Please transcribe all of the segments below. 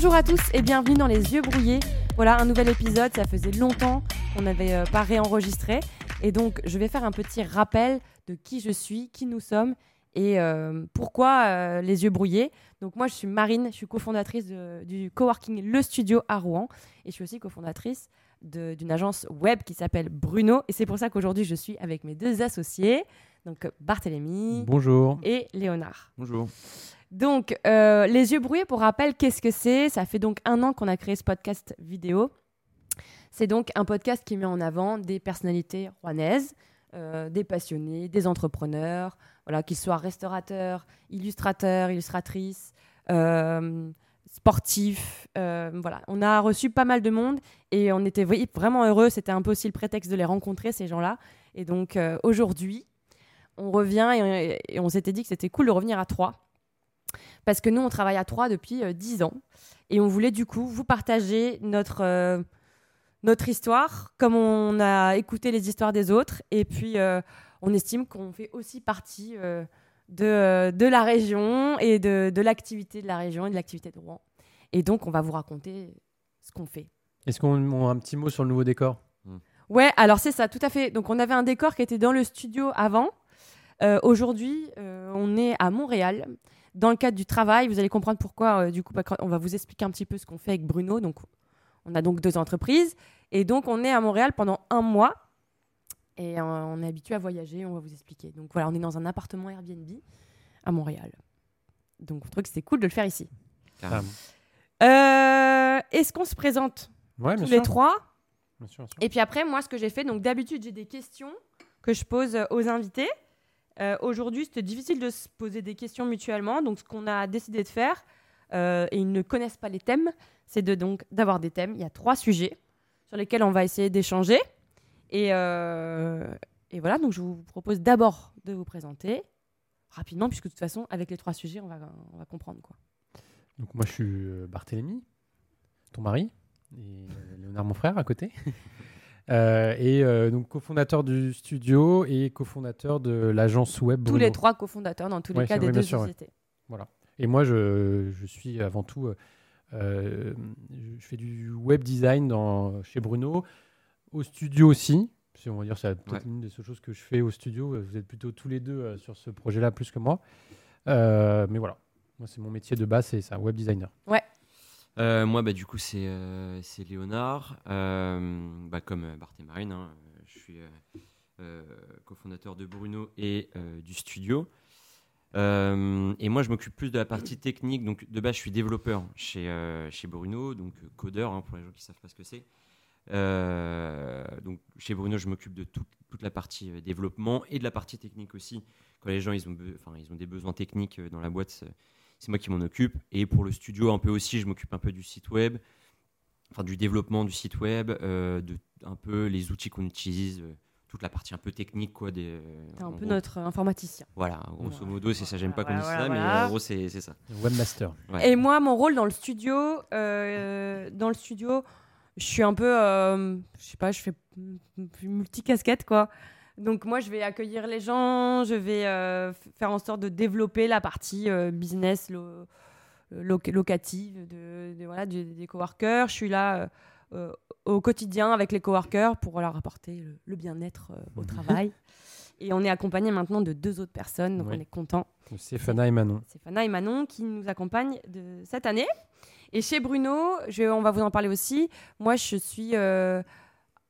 Bonjour à tous et bienvenue dans Les Yeux Brouillés. Voilà un nouvel épisode, ça faisait longtemps qu'on n'avait euh, pas réenregistré. Et donc je vais faire un petit rappel de qui je suis, qui nous sommes et euh, pourquoi euh, Les Yeux Brouillés. Donc moi je suis Marine, je suis cofondatrice du coworking Le Studio à Rouen et je suis aussi cofondatrice d'une agence web qui s'appelle Bruno. Et c'est pour ça qu'aujourd'hui je suis avec mes deux associés, donc Barthélémy Bonjour. et Léonard. Bonjour. Donc, euh, les yeux brouillés, pour rappel, qu'est-ce que c'est? Ça fait donc un an qu'on a créé ce podcast vidéo. C'est donc un podcast qui met en avant des personnalités rouennaises, euh, des passionnés, des entrepreneurs, voilà, qu'ils soient restaurateurs, illustrateurs, illustratrices, euh, sportifs. euh, voilà, on a reçu pas mal de monde et on était vraiment heureux. C'était un peu aussi le prétexte de les rencontrer ces gens-là. Et donc euh, aujourd'hui, on revient et, et on s'était dit que c'était cool de revenir à trois. Parce que nous, on travaille à trois depuis euh, 10 ans. Et on voulait du coup vous partager notre, euh, notre histoire, comme on a écouté les histoires des autres. Et puis, euh, on estime qu'on fait aussi partie euh, de, euh, de la région et de, de l'activité de la région et de l'activité de Rouen. Et donc, on va vous raconter ce qu'on fait. Est-ce qu'on a un petit mot sur le nouveau décor? Ouais, alors c'est ça, tout à fait. Donc on avait un décor qui était dans le studio avant. Euh, Aujourd'hui, euh, on est à Montréal. Dans le cadre du travail, vous allez comprendre pourquoi. euh, du coup, on va vous expliquer un petit peu ce qu'on fait avec Bruno. Donc, on a donc deux entreprises. Et donc, on est à Montréal pendant un mois. Et euh, on est habitué à voyager, on va vous expliquer. Donc voilà, on est dans un appartement Airbnb à Montréal. Donc on trouve que c'était cool de le faire ici. Euh, Est-ce qu'on se présente Ouais, tous les sûr. trois Bien sûr, bien sûr. et puis après, moi, ce que j'ai fait, donc d'habitude, j'ai des questions que je pose aux invités. Euh, Aujourd'hui, c'était difficile de se poser des questions mutuellement. Donc, ce qu'on a décidé de faire, euh, et ils ne connaissent pas les thèmes, c'est de donc d'avoir des thèmes. Il y a trois sujets sur lesquels on va essayer d'échanger. Et, euh, et voilà, donc je vous propose d'abord de vous présenter rapidement, puisque de toute façon, avec les trois sujets, on va, on va comprendre quoi. Donc moi je suis Barthélemy, ton mari, et Léonard mon frère à côté. Euh, et euh, donc cofondateur du studio et cofondateur de l'agence web Tous Bruno. les trois cofondateurs, dans tous les Ouais, cas, des deux sûr, ouais. sociétés. Et moi je, je suis avant tout, euh, je fais du web design dans, chez Bruno, au studio aussi. Si on va dire c'est peut-être Ouais. une des seules choses que je fais au studio. Vous êtes plutôt tous les deux sur ce projet-là plus que moi. Euh, mais voilà, moi c'est mon métier de base, c'est ça, web designer. Euh, moi, bah, du coup, c'est euh, Léonard. Euh, bah, comme euh, Bart et Marine, hein, je suis cofondateur de Bruno et du studio. Et moi, je m'occupe plus de la partie technique. Donc, de base, je suis développeur chez, chez Bruno, donc codeur hein, pour les gens qui savent pas ce que c'est. Donc, chez Bruno, je m'occupe de tout- toute la partie développement et de la partie technique aussi. Quand les gens ils ont, ils ont des besoins techniques dans la boîte, c'est- moi qui m'en occupe. Et pour le studio, un peu aussi, je m'occupe un peu du site web, enfin du développement du site web, euh, de un peu les outils qu'on utilise, euh, toute la partie un peu technique quoi. Des, euh, T'es un peu gros. notre informaticien. Voilà, grosso Voilà. modo, c'est ça. J'aime pas qu'on dise voilà, ça, mais en gros, c'est c'est ça. Webmaster. Ouais. Et moi, mon rôle dans le studio, euh, dans le studio, je suis un peu, euh, je sais pas, je fais multicasquette quoi. Donc moi, je vais accueillir les gens, je vais euh, faire en sorte de développer la partie euh, business lo- loc- locative de, de- voilà, des coworkers. Je suis là euh, euh, au quotidien avec les coworkers pour leur apporter le, le bien-être euh, au Mhm. travail. Et on est accompagné maintenant de deux autres personnes, donc Oui. on est content. Fana et Manon. Fana et Manon qui nous accompagnent de cette année. Et chez Bruno, je- on va vous en parler aussi. Moi, je suis euh,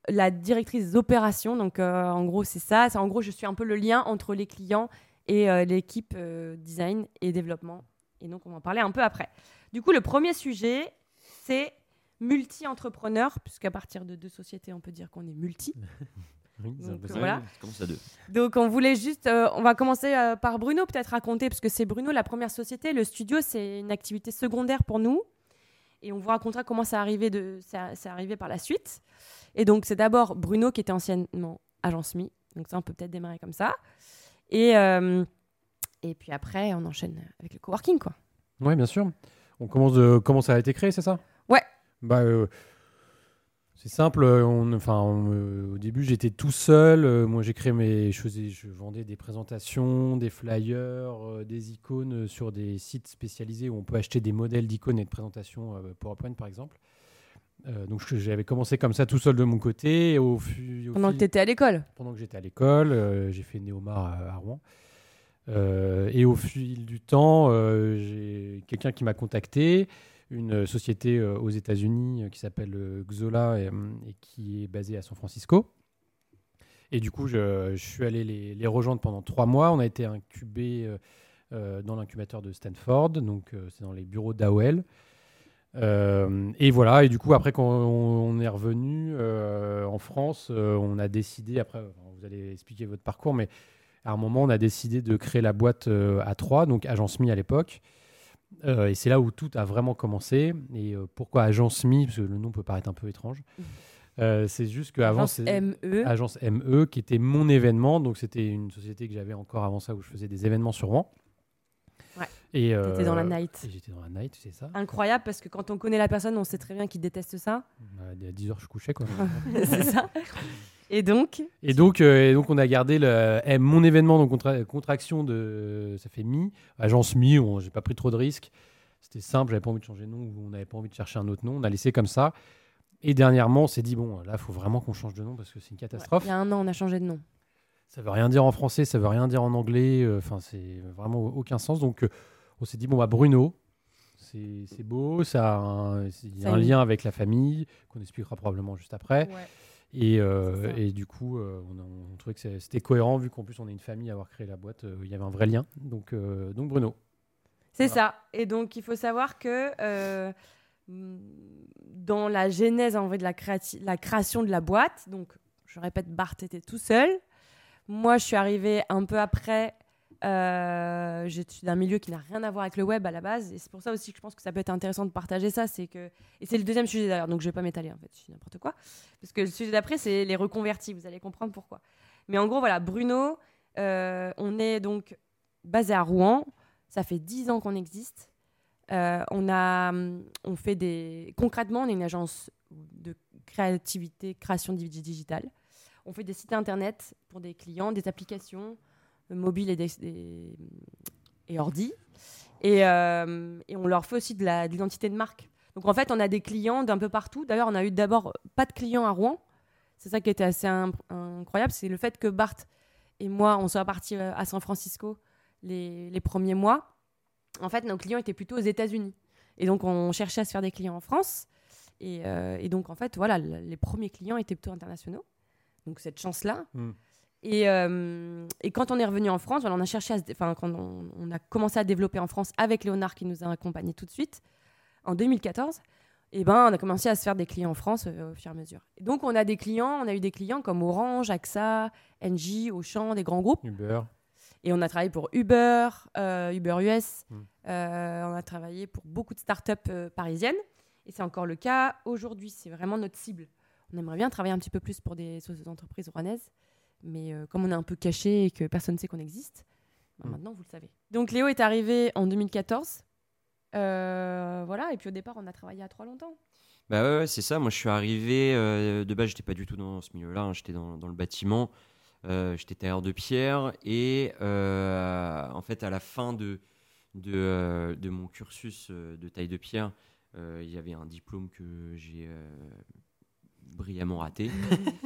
la directrice d'opération. Donc, euh, en gros, c'est ça. En gros, je suis un peu le lien entre les clients et euh, l'équipe euh, design et développement. Et donc, on va en parler un peu après. Du coup, le premier sujet, c'est multi-entrepreneur, puisqu'à partir de deux sociétés, on peut dire qu'on est multi. Oui, Donc, voilà. Ça deux. Donc on voulait juste, euh, on va commencer euh, par Bruno peut-être raconter, parce que c'est Bruno la première société. Le studio c'est une activité secondaire pour nous, et on vous racontera comment ça arrivé de, ça, arrivé par la suite. Et donc c'est d'abord Bruno qui était anciennement agence Mi, donc ça on peut peut-être démarrer comme ça. Et euh, et puis après on enchaîne avec le coworking quoi. Ouais, bien sûr. On commence de comment ça a été créé, c'est ça? Ouais. Bah, euh, C'est simple. on- enfin, on, euh, au début, j'étais tout seul. euh, moi, j'ai créé mes, faisais- je vendais des présentations, des flyers, des icônes sur des sites spécialisés où on peut acheter des modèles d'icônes et de présentations euh, PowerPoint, par exemple. Euh, donc, j'avais commencé comme ça, tout seul de mon côté. Au, au Pendant que tu étais à l'école. pendant que j'étais à l'école, euh, j'ai fait Néomar à, à Rouen. Euh, et au fil du temps, j'ai quelqu'un qui m'a contacté, une société aux États-Unis qui s'appelle Xola et, hum, et qui est basée à San Francisco. Et du coup, je, je suis allé les, les rejoindre pendant trois mois. On a été incubé dans l'incubateur de Stanford, donc c'est dans les bureaux d'AOL. Euh, et voilà, et du coup, après, quand on, est revenu euh, en France, euh, on a décidé, après, vous allez expliquer votre parcours, mais à un moment, on a décidé de créer la boîte à 3, donc Agence Mi à l'époque. Et c'est là où tout a vraiment commencé. Et pourquoi Agence Mi? Parce que le nom peut paraître un peu étrange. Euh, c'est juste qu'avant, Agence c'est ME. Agence ME, qui était mon événement. Donc, c'était une société que j'avais encore avant ça où je faisais des événements sur Rouen. Ouais. Et T'étais dans la euh, night. et J'étais dans la night, c'est ça. Incroyable parce que quand on connaît la personne, on sait très bien qu'il déteste ça. Bah, À 10 heures, je couchais. Quoi. c'est ça. Et donc, Et donc, euh, et donc, on a gardé le, eh, mon événement, donc contra- contraction de. Ça fait Mi, agence Mi, où j'ai pas pris trop de risques. C'était simple, j'avais pas envie de changer de nom, ou on n'avait pas envie de chercher un autre nom. On a laissé comme ça. Et dernièrement, on s'est dit, bon, là, il faut vraiment qu'on change de nom parce que c'est une catastrophe. il y a un an, on a changé de nom. Ça veut rien dire en français, ça veut rien dire en anglais. euh, Enfin, c'est vraiment aucun sens. Donc, euh, on s'est dit, bon, bah, Bruno, c'est beau, ça a un, y a un lien avec la famille, qu'on expliquera probablement juste après. Ouais. Et, euh, et du coup, euh, on, a, on trouvait que c'était cohérent vu qu'en plus on est une famille à avoir créé la boîte. euh, il y avait un vrai lien. Donc, donc Bruno. C'est Voilà. ça. Et donc, il faut savoir que mm, dans la genèse en vrai de la, la création de la boîte, donc je répète, Bart était tout seul. Moi, je suis arrivée un peu après. Euh, je suis d'un milieu qui n'a rien à voir avec le web à la base. Et c'est pour ça aussi que je pense que ça peut être intéressant de partager ça. C'est que... Et c'est le deuxième sujet d'ailleurs, donc je vais pas m'étaler en fait, je dis n'importe quoi. Parce que le sujet d'après, c'est les reconvertis. Vous allez comprendre pourquoi. Mais en gros, voilà, Bruno, euh, on est donc basé à Rouen. Ça fait 10 ans qu'on existe. Euh, on a, on fait des. Concrètement, on est une agence de créativité, création dig- digitale. On fait des sites internet pour des clients, des applications mobiles et, des, et ordi. Et, euh, et on leur fait aussi de l'identité de, marque. Donc en fait, on a des clients d'un peu partout. D'ailleurs, on a eu d'abord pas de clients à Rouen. C'est ça qui était assez incroyable, c'est le fait que Bart et moi, on soit partis euh, à San Francisco les, premiers mois. En fait, nos clients étaient plutôt aux États-Unis. Et donc, on cherchait à se faire des clients en France. Et, euh, donc, en fait, voilà, le- les premiers clients étaient plutôt internationaux. Donc, cette chance-là. Mm. Et, euh, et quand on est revenu en France, on a cherché à se dé- enfin, quand on, on a commencé à développer en France avec Léonard qui nous a accompagnés tout de suite, en 2014, et ben, on a commencé à se faire des clients en France euh, au fur et à mesure. Et donc, on a des clients, on a eu des clients comme Orange, AXA, Engie, Auchan, des grands groupes. Uber. Et on a travaillé pour Uber, euh, Uber US. Mm. On a travaillé pour beaucoup de startups parisiennes. Et c'est encore le cas aujourd'hui. C'est vraiment notre cible. On aimerait bien travailler un petit peu plus pour des entreprises rouennaises. Mais euh, comme on est un peu caché et que personne ne sait qu'on existe, bah, Mm. maintenant vous le savez. Donc Léo est arrivé en 2014. Euh, voilà. Et puis au départ, on a travaillé à trois longtemps. Bah ouais, ouais, c'est ça. Moi, je suis arrivé. euh, de base, j'étais pas du tout dans ce milieu-là. hein, J'étais dans, dans le bâtiment. Euh, j'étais tailleur de pierre. Et euh, en fait, à la fin de, de, euh, de mon cursus de taille de pierre, euh, il y avait un diplôme que j'ai euh, brillamment raté.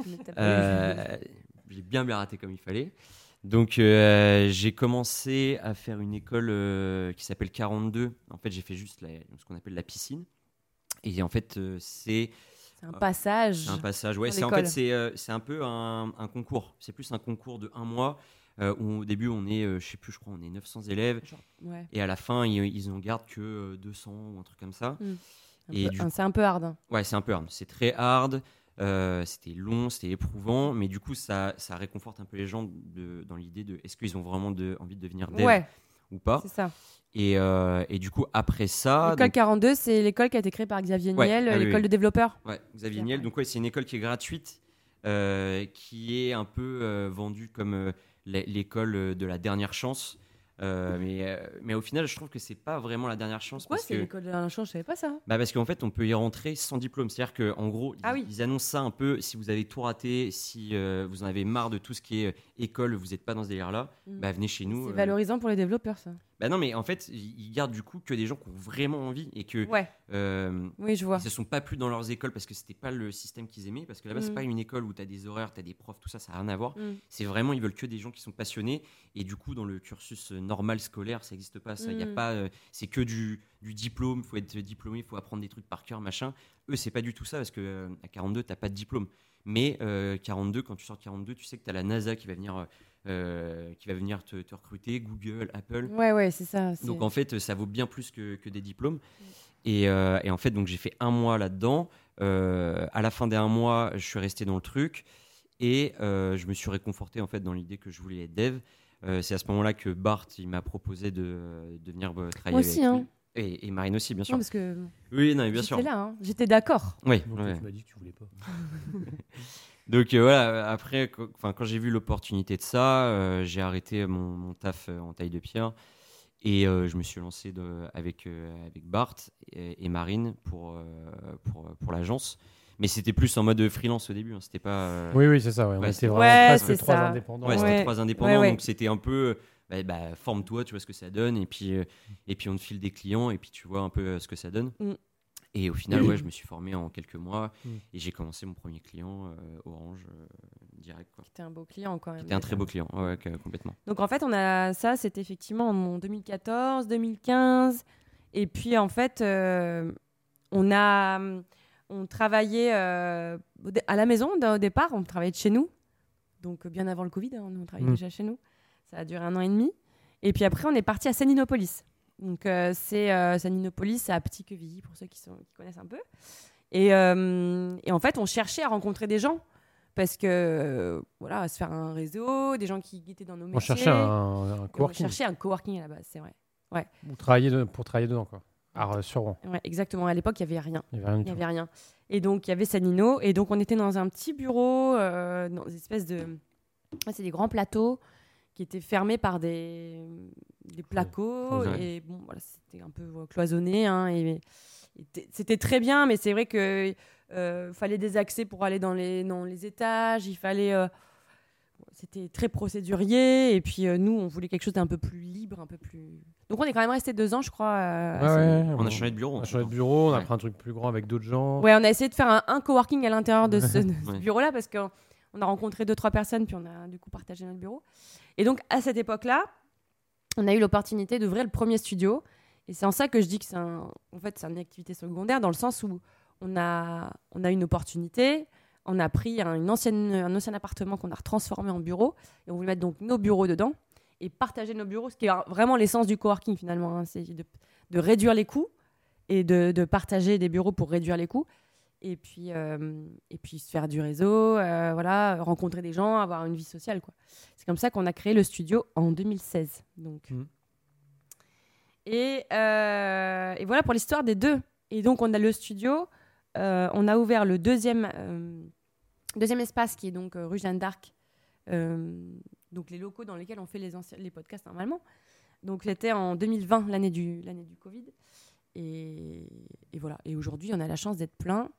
Mais t'as pas eu- Euh, j'ai bien bien raté comme il fallait. Donc euh, j'ai commencé à faire une école euh, qui s'appelle 42. En fait, j'ai fait juste la- ce qu'on appelle la piscine. Et en fait, euh, c'est un passage. un passage. Ouais, c'est en fait c'est un peu un, un concours. C'est plus un concours de un mois où au début on est, je sais plus, je crois, on est 900 élèves. Genre, ouais. Et à la fin, ils, ils en gardent que euh, 200 ou un truc comme ça. Un- C'est un peu hard. hein. Ouais, c'est un peu hard. C'est très hard. Euh, c'était long, c'était éprouvant, mais du coup, ça, ça réconforte un peu les gens de- dans l'idée de est-ce qu'ils ont vraiment de, envie de devenir dev Ouais, ou pas. c'est ça. Et, euh, et du coup, après ça, L'école donc- 42, c'est l'école qui a été créée par Xavier Ouais, Niel, ah l'école oui. de développeurs. ouais, Xavier Niel, donc ouais, c'est une école qui est gratuite, euh, qui est un peu vendue comme l'é- l'école de la dernière chance. Euh, mais, euh, mais au final, je trouve que c'est pas vraiment la dernière chance. Pourquoi c'est que... l'école de la chance? Je savais pas ça. Bah parce qu'en fait, on peut y rentrer sans diplôme. C'est-à-dire qu'en gros, Ah ils, oui. ils annoncent ça un peu. Si vous avez tout raté, si euh, vous en avez marre de tout ce qui est école, vous n'êtes pas dans ce délire-là, Mm. bah venez chez nous. C'est euh. valorisant pour les développeurs, ça. Bah non, mais en fait, ils gardent du coup que des gens qui ont vraiment envie et que Ouais, euh, oui, je vois. ils se sont pas plus dans leurs écoles parce que c'était pas le système qu'ils aimaient. Parce que là-bas, c'est Mm. pas une école où tu as des horaires, tu as des profs, tout ça, ça n'a rien à voir. Mm. C'est vraiment, ils veulent que des gens qui sont passionnés. Et du coup, dans le cursus euh, normal scolaire, ça n'existe pas. Ça, y a Mm. pas, euh, c'est que du, du diplôme. Il faut être diplômé, il faut apprendre des trucs par cœur, machin. Eux, c'est pas du tout ça parce que euh, à 42, t'as pas de diplôme. Mais euh, 42, quand tu sors de 42, tu sais que tu as la NASA qui va venir, euh, qui va venir te, te recruter, Google, Apple. Ouais, ouais, c'est ça. c'est- Donc en fait, ça vaut bien plus que, que des diplômes. Et, euh, et en fait, donc j'ai fait un mois là-dedans. Euh, à la fin des un mois, je suis resté dans le truc et euh, je me suis réconforté en fait dans l'idée que je voulais être dev. Euh, c'est à ce moment-là que Bart il m'a proposé de, de venir travailler Moi aussi, avec hein. lui. Et, et Marine aussi, bien sûr. Non, parce que Oui, non, bien sûr. j'étais là, hein. j'étais d'accord. Oui, Donc, ouais. tu m'as dit que tu voulais pas. Donc euh, voilà, après, qu- enfin, quand j'ai vu l'opportunité de ça, euh, j'ai arrêté mon, mon taf euh, en taille de pierre et euh, je me suis lancé de- avec, euh, avec Bart et, et Marine pour, euh, pour, pour l'agence. Mais c'était plus en mode freelance au début, hein, c'était pas. euh, Oui, oui, c'est ça. Ouais. On Ouais, était vraiment Ouais, presque c'est trois ça. indépendants. Ouais, ouais. c'était Ouais. trois indépendants, Ouais, ouais. donc c'était un peu. Bah, bah, forme-toi, tu vois ce que ça donne, et puis, euh, et puis on te file des clients, et puis tu vois un peu euh, ce que ça donne. Mm. Et au final, ouais, je me suis formé en quelques mois, Mm. et j'ai commencé mon premier client, euh, Orange, euh, direct. quoi. C'était un beau client quand même. C'était un très beau client, ouais, complètement. Donc en fait, on a ça, c'était effectivement en 2014, 2015. Et puis en fait, euh, on a on travaillait euh, à la maison au départ, on travaillait de chez nous. Donc bien avant le Covid, hein, on travaillait Mm. déjà chez nous. Ça a duré un an et demi. Et puis après, on est parti à Saninopolis. Donc euh, c'est euh, Saninopolis, c'est à Petit Quevilly pour ceux qui, sont, qui connaissent un peu. Et, euh, et en fait, on cherchait à rencontrer des gens parce que voilà, à se faire un réseau, des gens qui étaient dans nos métiers. On cherchait un, un Et On coworking cherchait un coworking à la base, c'est vrai. pour travailler, de- pour travailler dedans. Quoi. Euh, sur Rouen. Ouais, exactement. À l'époque, il n'y avait rien. Il n'y avait rien Il du n'y tout. avait rien. Et donc, il y avait Sanino. Et donc, on était dans un petit bureau, dans une espèce de. Ouais, c'est des grands plateaux qui étaient fermés par des, des placos. Ouais. Et bon, voilà, c'était un peu cloisonné. hein, et, c'était très bien, mais c'est vrai que euh, fallait des accès pour aller dans les, dans les étages. Il fallait. euh, c'était très procédurier. Et puis, euh, nous, on voulait quelque chose d'un peu plus libre, un peu plus. Donc, on est quand même resté deux ans, je crois. euh, Ouais, ouais, On a changé de bureau. On a changé de bureau, on a pris un truc plus grand avec d'autres gens. Ouais, on a essayé de faire un, un coworking à l'intérieur de ce, de ce Ouais. bureau-là parce qu'on on a rencontré deux, trois personnes, puis on a du coup partagé notre bureau. Et donc, à cette époque-là, on a eu l'opportunité d'ouvrir le premier studio. Et c'est en ça que je dis que c'est en fait, une activité secondaire, dans le sens où on a, on a une opportunité, on a pris un, une ancienne, un ancien appartement qu'on a retransformé en bureau, et on voulait mettre donc nos bureaux dedans, et partager nos bureaux, ce qui est vraiment l'essence du coworking finalement, hein, c'est de, réduire les coûts, et de partager des bureaux pour réduire les coûts et puis euh, et puis se faire du réseau euh, voilà rencontrer des gens avoir une vie sociale quoi. C'est comme ça qu'on a créé le studio en 2016 donc. Mhm. et, euh, et voilà pour l'histoire des deux. Et donc on a le studio on a ouvert le deuxième deuxième espace qui est donc rue Jeanne d'Arc donc les locaux dans lesquels on fait les anciens les podcasts normalement. Donc c'était en 2020 l'année du l'année du Covid. Et, et voilà. Et aujourd'hui, on a la chance d'être plein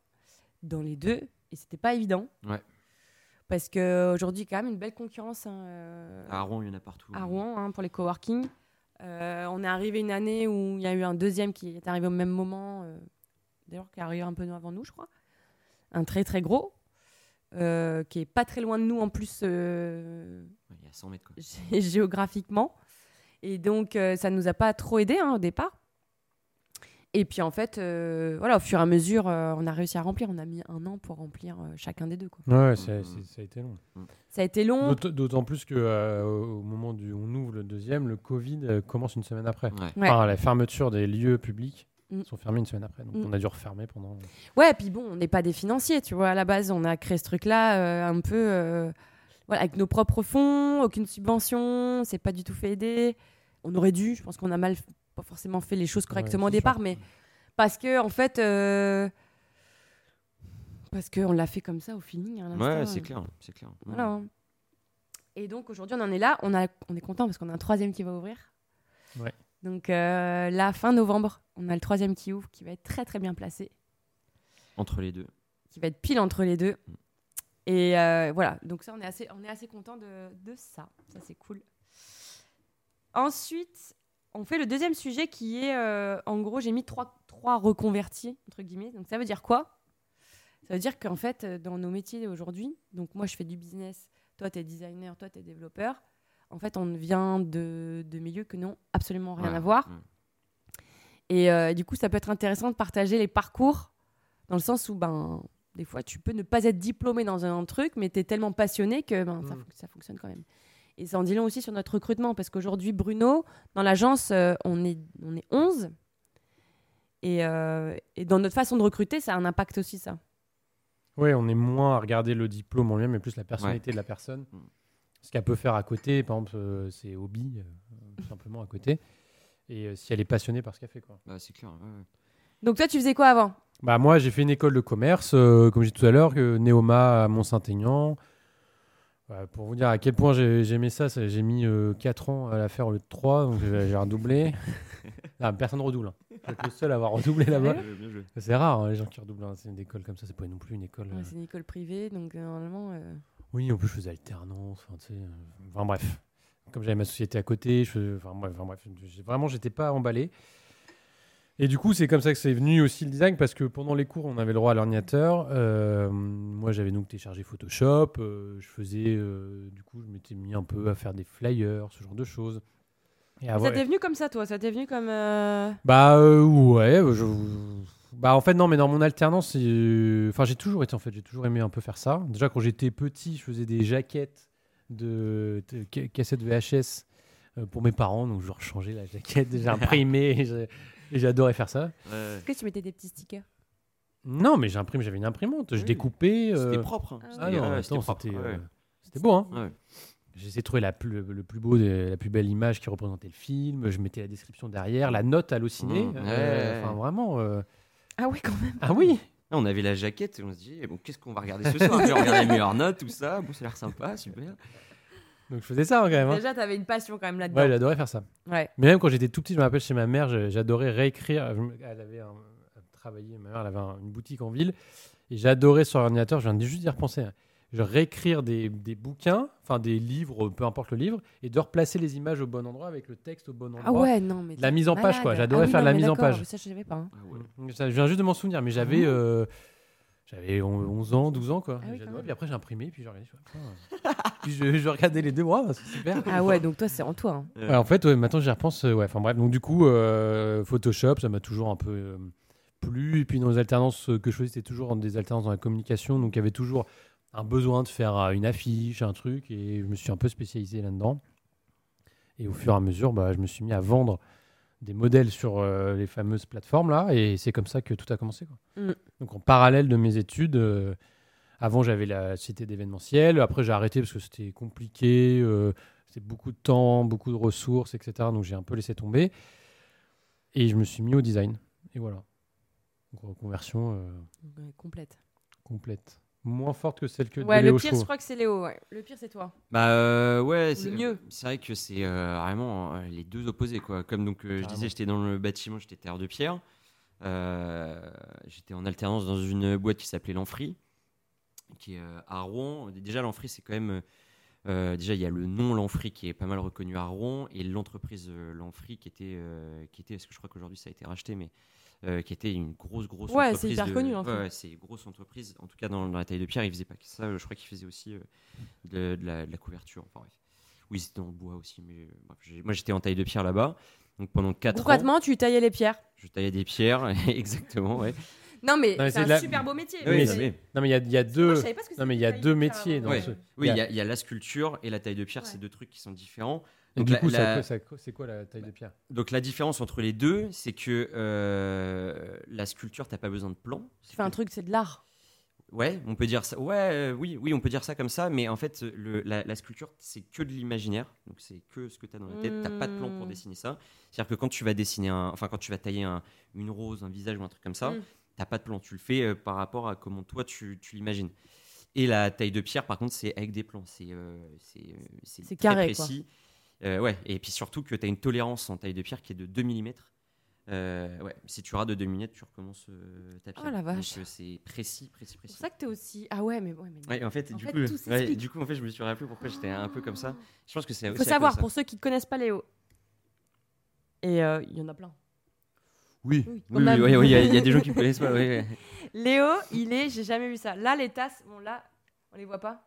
dans les deux. Et c'était pas évident. Ouais. Parce qu'aujourd'hui, quand même, une belle concurrence hein, euh, À Rouen, il y en a partout. à Rouen hein, pour les coworking. Euh, on est arrivé une année où il y a eu un deuxième qui est arrivé au même moment. euh, D'ailleurs, qui est arrivé un peu avant nous, je crois. Un très, très gros. euh, qui est pas très loin de nous en plus euh, Il y a 100 mètres. Quoi. gé- géographiquement. Et donc, euh, ça nous a pas trop aidé hein, au départ. Et puis, en fait, euh, voilà, au fur et à mesure, euh, on a réussi à remplir. On a mis un an pour remplir euh, chacun des deux. Quoi. Ouais, c'est- c'est- ça a été long. Ça a été long. D'aut- D'autant plus que euh, au moment où on ouvre le deuxième, le Covid euh, commence une semaine après. Ouais. Ouais. Enfin, la fermeture des lieux publics Mm. sont fermés une semaine après. Donc Mm. on a dû refermer pendant. Ouais, puis bon, on n'est pas des financiers, tu vois. À la base, on a créé ce truc-là euh, un peu euh, voilà, avec nos propres fonds, aucune subvention, c'est pas du tout fait aider. On aurait dû, je pense qu'on a mal, pas forcément fait les choses correctement Ouais, au départ, sûr. mais parce que, en fait, euh, parce qu'on l'a fait comme ça au feeling. à l'instant, Ouais, c'est euh, clair. C'est clair. Voilà. hein. Et donc aujourd'hui, on en est là. On, a, on est content parce qu'on a un troisième qui va ouvrir. Ouais. Donc euh, là, fin novembre, on a le troisième qui ouvre, qui va être très très bien placé, Entre les deux. qui va être pile entre les deux. Et euh, voilà, donc ça, on est assez, on est assez content de, de ça. Ça, c'est cool. Ensuite, on fait le deuxième sujet qui est, euh, en gros, j'ai mis trois, trois reconvertis, entre guillemets. Donc ça veut dire quoi? Ça veut dire qu'en fait, euh, dans nos métiers aujourd'hui, donc moi, je fais du business, toi, tu es designer, toi, tu es développeur. En fait, on vient de, de milieux que n'ont absolument rien Ouais, à voir. ouais. Et euh, du coup, ça peut être intéressant de partager les parcours dans le sens où, ben, des fois, tu peux ne pas être diplômé dans un truc, mais tu es tellement passionné que ben, ça, Mm. ça fonctionne quand même. Et ça en dit long aussi sur notre recrutement, parce qu'aujourd'hui, Bruno, dans l'agence, euh, on, est, on est 11. Et, euh, et dans notre façon de recruter, ça a un impact aussi, ça. Oui, on est moins à regarder le diplôme en lui-même, mais plus la personnalité de la personne. Ce qu'elle peut faire à côté, par exemple, euh, ses hobbies, euh, simplement à côté. Et euh, si elle est passionnée par ce qu'elle fait. Quoi. Bah, c'est clair. ouais, ouais. Donc toi, tu faisais quoi avant? Bah, moi, j'ai fait une école de commerce, euh, comme j'ai dit tout à l'heure, que Néoma à Mont-Saint-Aignan. Pour vous dire à quel point j'ai- j'aimais ça, j'ai mis 4 ans à la faire au lieu de 3, donc j'ai redoublé. Ah, personne redouble. hein. Je suis le seul à avoir redoublé là-bas. Joué. C'est rare, hein, les gens qui redoublent. hein. C'est une école comme ça, c'est pas non plus une école. Ouais, euh, C'est une école privée, donc euh, normalement... euh, Oui, en plus, je faisais alternance. Enfin, tu sais, euh, enfin, bref. Comme j'avais ma société à côté, je faisais- enfin, bref, enfin, bref, vraiment, j'étais pas emballé. Et du coup, c'est comme ça que c'est venu aussi le design, parce que pendant les cours, on avait le droit à l'ordinateur. Euh, moi, j'avais donc téléchargé Photoshop. euh, je faisais, euh, du coup, je m'étais mis un peu à faire des flyers, ce genre de choses. Et à Ça t'est venu comme ça, toi? Ça t'est venu comme... euh, bah euh, ouais, je... bah en fait non, mais dans mon alternance, c'est- euh, enfin j'ai toujours été en fait, j'ai toujours aimé un peu faire ça. Déjà quand j'étais petit, je faisais des jaquettes de, de ca- cassettes VHS euh, pour mes parents, donc je leur changeais la jaquette, j'ai imprimé, j'ai- et j'adorais faire ça. Ouais, Est-ce que tu mettais des petits stickers? Non, mais j'imprimé, j'avais une imprimante, je Oui. découpais. euh, C'était propre. hein. Ah Ah C'était- non, ouais, attends, c'était propre. c'était ouais. euh, c'était beau hein. Ouais. J'essayais de trouver la plus, le plus beau, des- la plus belle image qui représentait le film. Je mettais la description derrière, la note hallucinée. Mmh, euh, ouais. Enfin vraiment. euh, Ah oui, quand même. Ah oui. Là, on avait la jaquette et on se dit, eh bon, qu'est-ce qu'on va regarder ce soir? Puis On regardait les meilleures notes, tout ça. Bon, ça a l'air sympa, super. Donc je faisais ça hein, quand même. hein. Déjà, t'avais une passion quand même là-dedans. Ouais, j'adorais faire ça. Ouais. Mais même quand j'étais tout petit, je me rappelle chez ma mère, j'adorais réécrire. Elle avait un, travaillait, ma mère elle avait un- une boutique en ville, et j'adorais sur l'ordinateur. Je viens de juste d'y repenser. hein, Je réécrire des, des bouquins, enfin des livres, peu importe le livre, et de replacer les images au bon endroit avec le texte au bon endroit. Ah ouais, non, mais. La mise en page, quoi. J'adorais Ah oui, faire non, la mise en page. Ça, je savais pas. hein. Ah ouais. Ça, je viens juste de m'en souvenir, mais j'avais Ah. euh, j'avais on- 11 ans, 12 ans quoi. Ah oui, puis après j'ai imprimé, puis j'ai regardé. je fais, puis je, je regardais les deux bras, c'est super. Ah ouais, donc toi, c'est en toi. hein. Ouais. Ouais, en fait, ouais, maintenant j'y repense. euh, ouais, enfin bref, donc du coup, euh, Photoshop, ça m'a toujours un peu euh, plu. Et puis dans les alternances que je faisais, c'était toujours des alternances dans la communication, donc il y avait toujours un besoin de faire une affiche, un truc, et je me suis un peu spécialisé là-dedans. Et au fur et à mesure, bah, je me suis mis à vendre des modèles sur euh, les fameuses plateformes là, et c'est comme ça que tout a commencé. Quoi. Mm. Donc en parallèle de mes études. euh, avant, j'avais la cité d'événementiel. Après, j'ai arrêté parce que c'était compliqué. euh, c'était beaucoup de temps, beaucoup de ressources, etc. Donc, j'ai un peu laissé tomber. Et je me suis mis au design. Et voilà. Donc, reconversion euh, Ouais, complète. complète. Moins forte que celle que Ouais, de le pire, je crois que c'est Léo. Ouais. Le pire, c'est toi. Bah euh, ouais, Ou c'est mieux. C'est vrai que c'est euh, vraiment deux opposés quoi. Comme donc euh, je disais, j'étais dans le bâtiment, j'étais terre de pierre. Euh, j'étais en alternance dans une boîte qui s'appelait l'Amphi, qui est euh, à Rouen. Déjà l'Amphi, c'est quand même déjà il y a le nom l'Amphi qui est pas mal reconnu à Rouen et l'entreprise l'Amphi qui était qui était parce que je crois qu'aujourd'hui ça a été racheté mais euh, qui était une grosse grosse Ouais, entreprise c'est hyper de- connu, l'Amphi. ouais, ouais, c'est une grosse entreprise en tout cas dans, dans la taille de pierre ils faisaient pas que ça je crois qu'ils faisaient aussi euh, de, de la, de la couverture enfin bref oui c'était dans le bois aussi mais euh, bref, moi j'étais en taille de pierre là-bas donc pendant 4 ans Concrètement, tu taillais les pierres. je taillais des pierres exactement ouais Non, mais c'est un la- super beau métier. Oui, mais Non, mais il y a, y a Moi, deux. je savais pas ce que Non, mais il y a deux métiers dans Ouais. ce- oui Il y a- il y, a- il y a la sculpture et la taille de pierre Ouais. c'est deux trucs qui sont différents Et Donc du la- coup, la- c'est quoi la taille de pierre? Donc la différence entre les deux, c'est que euh, la sculpture, t'as pas besoin de plan. Tu fais un truc, c'est de l'art. Ouais, on peut dire ça. Ouais, euh, oui, oui, on peut dire ça comme ça. Mais en fait, le- la, la sculpture, c'est que de l'imaginaire. Donc c'est que ce que t'as dans la tête. T'as pas de plan pour Mm. dessiner ça. C'est-à-dire que quand tu vas dessiner un, enfin quand tu vas tailler un- une rose, un visage ou un truc comme ça, Mm. t'as pas de plan. Tu le fais euh, par rapport à comment toi tu, tu l'imagines. Et la taille de pierre, par contre, c'est avec des plans. C'est euh, c'est euh, carré, quoi. précis. Euh, ouais, et puis surtout que tu as une tolérance en taille de pierre qui est de 2 mm. Ouais, si tu rates de 2 mm, tu recommences euh, ta pierre. Oh la vache. Euh, c'est précis, précis, C'est précis. pour ça que t'es aussi. Ah ouais, mais ouais, mais. Ouais, en fait, En du, fait, coup, tout ouais, s'explique. du coup, en fait, je me suis rappelé pourquoi j'étais un peu comme ça. Je pense que c'est Il aussi faut savoir, pour ceux qui connaissent pas Léo. Et euh, il y en a plein. Oui, Oui, oui, quand oui, même. oui, oui, il y, a- il y a des gens qui me connaissent pas. Léo, il est. J'ai jamais vu ça. Là, les tasses, bon, là, on les voit pas.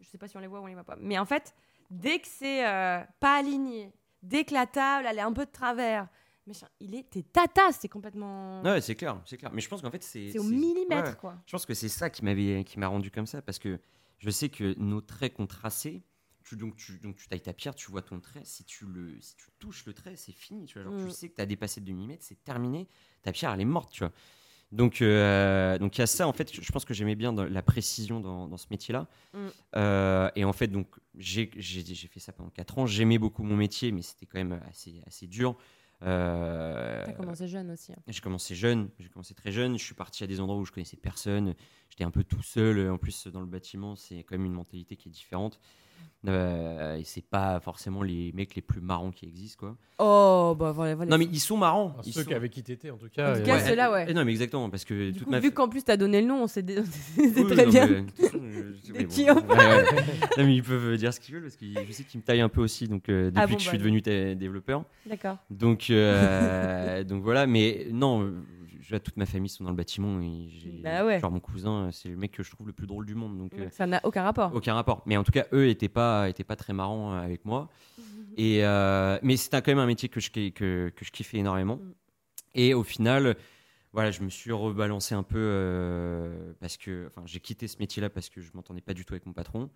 Je sais pas si on les voit ou on les voit pas. Mais en fait, dès que c'est euh, pas aligné, dès que la table, elle est un peu de travers, machin, il est. T'es ta tasse, c'est complètement. Ouais, c'est clair, c'est clair. Mais je pense qu'en fait, c'est. c'est au millimètre, ouais. quoi. Je pense que c'est ça qui m'avait qui m'a rendu comme ça parce que je sais que nos traits qu'on traçait, tu, donc tu donc tu tailles ta pierre, tu vois ton trait, si tu le si tu touches le trait, c'est fini, tu vois, genre Mm. tu sais que tu as dépassé de 2 mm, c'est terminé, ta pierre elle est morte, tu vois. Donc euh, donc il y a ça en fait, je pense que j'aimais bien dans la précision dans, dans ce métier-là. Mm. Euh, et en fait donc j'ai fait ça pendant 4 ans, j'aimais beaucoup mon métier mais c'était quand même assez assez dur. Euh, T'as commencé jeune aussi. hein. j'ai commencé jeune, j'ai commencé très jeune, je suis parti à des endroits où je connaissais personne, j'étais un peu tout seul, en plus dans le bâtiment c'est quand même une mentalité qui est différente, Euh, et c'est pas forcément les mecs les plus marrants qui existent quoi. Oh, bah voilà. voilà. Non mais ils sont marrants. Ils ceux sont- qui avec qui t'étais, en tout cas. En tout euh, cas, ouais. ceux-là, ouais. Eh non mais exactement, parce que Du toute coup, ma vu qu'en plus t'as donné le nom, on sait dé- Oui, très non, bien. mais, euh, bon, qui ont- ouais, ouais. Non mais ils peuvent dire ce qu'ils veulent parce que je sais qu'ils me taillent un peu aussi donc euh, depuis Ah bon, que je bah, suis devenu développeur. D'accord. Donc, euh, donc voilà, mais non, euh, toute ma famille sont dans le bâtiment et Bah ouais. genre mon cousin, c'est le mec que je trouve le plus drôle du monde, donc euh, Donc ça n'a aucun rapport. aucun rapport. Mais en tout cas, eux étaient pas, étaient pas très marrants euh, avec moi. Et euh, mais c'était quand même un métier que je ki- que, que je kiffais énormément. Mm. Et au final, voilà, je me suis rebalancé un peu euh, parce que, enfin, j'ai quitté ce métier-là parce que je m'entendais pas du tout avec mon patron.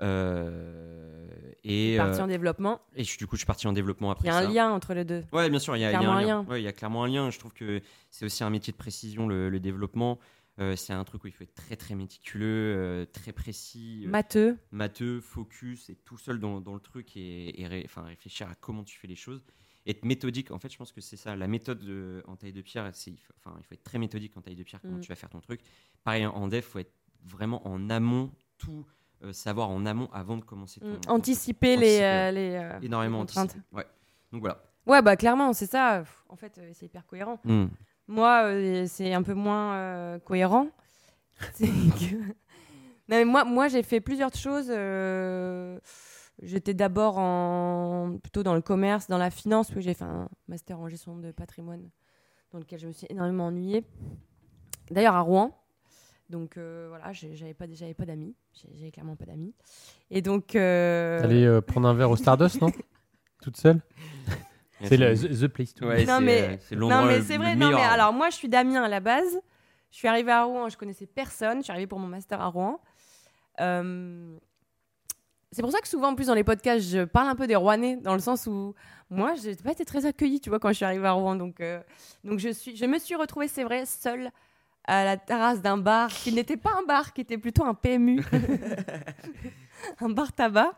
Euh, et Parti euh, en développement. et je- du coup, je suis parti en développement après Il y a ça. un lien entre les deux. Ouais, bien sûr, il y a, il y a Clairement un lien. lien. Ouais, il y a clairement un lien. Je trouve que c'est aussi un métier de précision, le, le développement. Euh, c'est un truc où il faut être très très méticuleux, euh, très précis, euh, Matheux. matheux, focus, et tout seul dans, dans le truc et, et ré- réfléchir à comment tu fais les choses. Être méthodique, en fait, je pense que c'est ça. La méthode de- en taille de pierre, il faut- il faut être très méthodique en taille de pierre quand Mm. tu vas faire ton truc. Pareil, en dev, il faut être vraiment en amont, tout euh, savoir en amont avant de commencer ton. Mm, Anticiper les, Anticiper, euh, les, euh, Énormément les anticipé. Ouais. Donc voilà. Ouais, bah clairement, c'est ça. En fait, c'est hyper cohérent. Mm. Moi, c'est un peu moins cohérent. C'est que- Non, mais moi, moi j'ai fait plusieurs choses. euh, J'étais d'abord en... plutôt dans le commerce, dans la finance, puis j'ai fait un master en gestion de patrimoine, dans lequel je me suis énormément ennuyée. D'ailleurs, à Rouen. Donc euh, voilà, j'avais pas, j'avais pas d'amis. J'ai- J'avais clairement pas d'amis. Et donc. euh, T'allais euh, prendre un verre au Stardust, non? Toute seule? C'est le the, the place to be. Ouais, Non, c'est, mais- euh, c'est vrai. Non, mais alors, moi, je suis d'Amiens à la base. Je suis arrivée à Rouen, je connaissais personne. Je suis arrivée pour mon master à Rouen. Euh, C'est pour ça que souvent, en plus, dans les podcasts, je parle un peu des Rouennais, dans le sens où moi, je n'ai pas été très accueillie, tu vois, quand je suis arrivée à Rouen. Donc, euh, donc je, suis, je me suis retrouvée, c'est vrai, seule à la terrasse d'un bar qui n'était pas un bar, qui était plutôt un PMU, un bar tabac.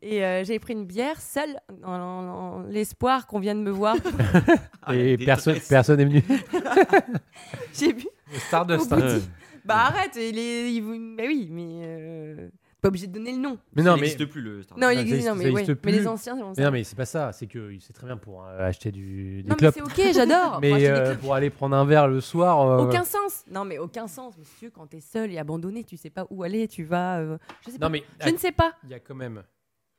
Et euh, j'ai pris une bière seule, dans, dans l'espoir qu'on vienne me voir. Et personne, tresses. personne est venu. j'ai bu Le Stardust. Hein. Bah arrête, il est, il vous- mais oui, mais euh, pas obligé de donner le nom. Mais Ça non, mais, n'existe plus le Stardust. Non, il existe, non, mais, ça ouais, mais les anciens, c'est mais non, mais c'est pas ça. C'est que c'est très bien pour euh, acheter du, des Non, mais c'est ok, j'adore. Mais euh, pour aller prendre un verre le soir. euh, Aucun sens. Non, mais aucun sens, monsieur. Quand t'es seul et abandonné, tu sais pas où aller, tu vas. euh, je sais pas. Non, mais Je ne sais pas. il y a quand même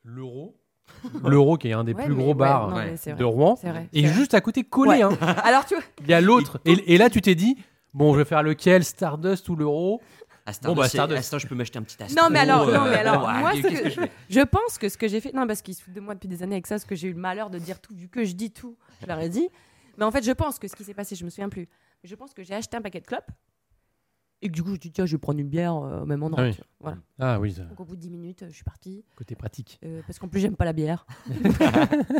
l'euro. L'euro qui est un des Ouais, plus gros ouais, bars non, de. Rouen. C'est vrai. Et juste à côté, collé. Hein. Alors tu vois, Il y a l'autre. Et là, tu t'es dit, bon, je vais faire lequel Stardust ou l'euro? Bon, bah. Astardust, je peux m'acheter un petit Astro. Non, mais alors- euh, non, mais alors, ouais, moi, ce qu'est-ce que- je pense que ce que j'ai fait. Non, parce qu'ils se foutent de moi depuis des années avec ça, parce que j'ai eu le malheur de dire tout, vu que je dis tout, je leur ai dit. Mais en fait, je pense que ce qui s'est passé, je me souviens plus. Mais je pense que j'ai acheté un paquet de clopes. Et que du coup, je dis, tiens, je vais prendre une bière euh, au même endroit. Ah oui. Voilà. Ah oui, ça, Donc au bout de 10 minutes, euh, je suis partie. côté pratique. euh, parce qu'en plus, j'aime pas la bière.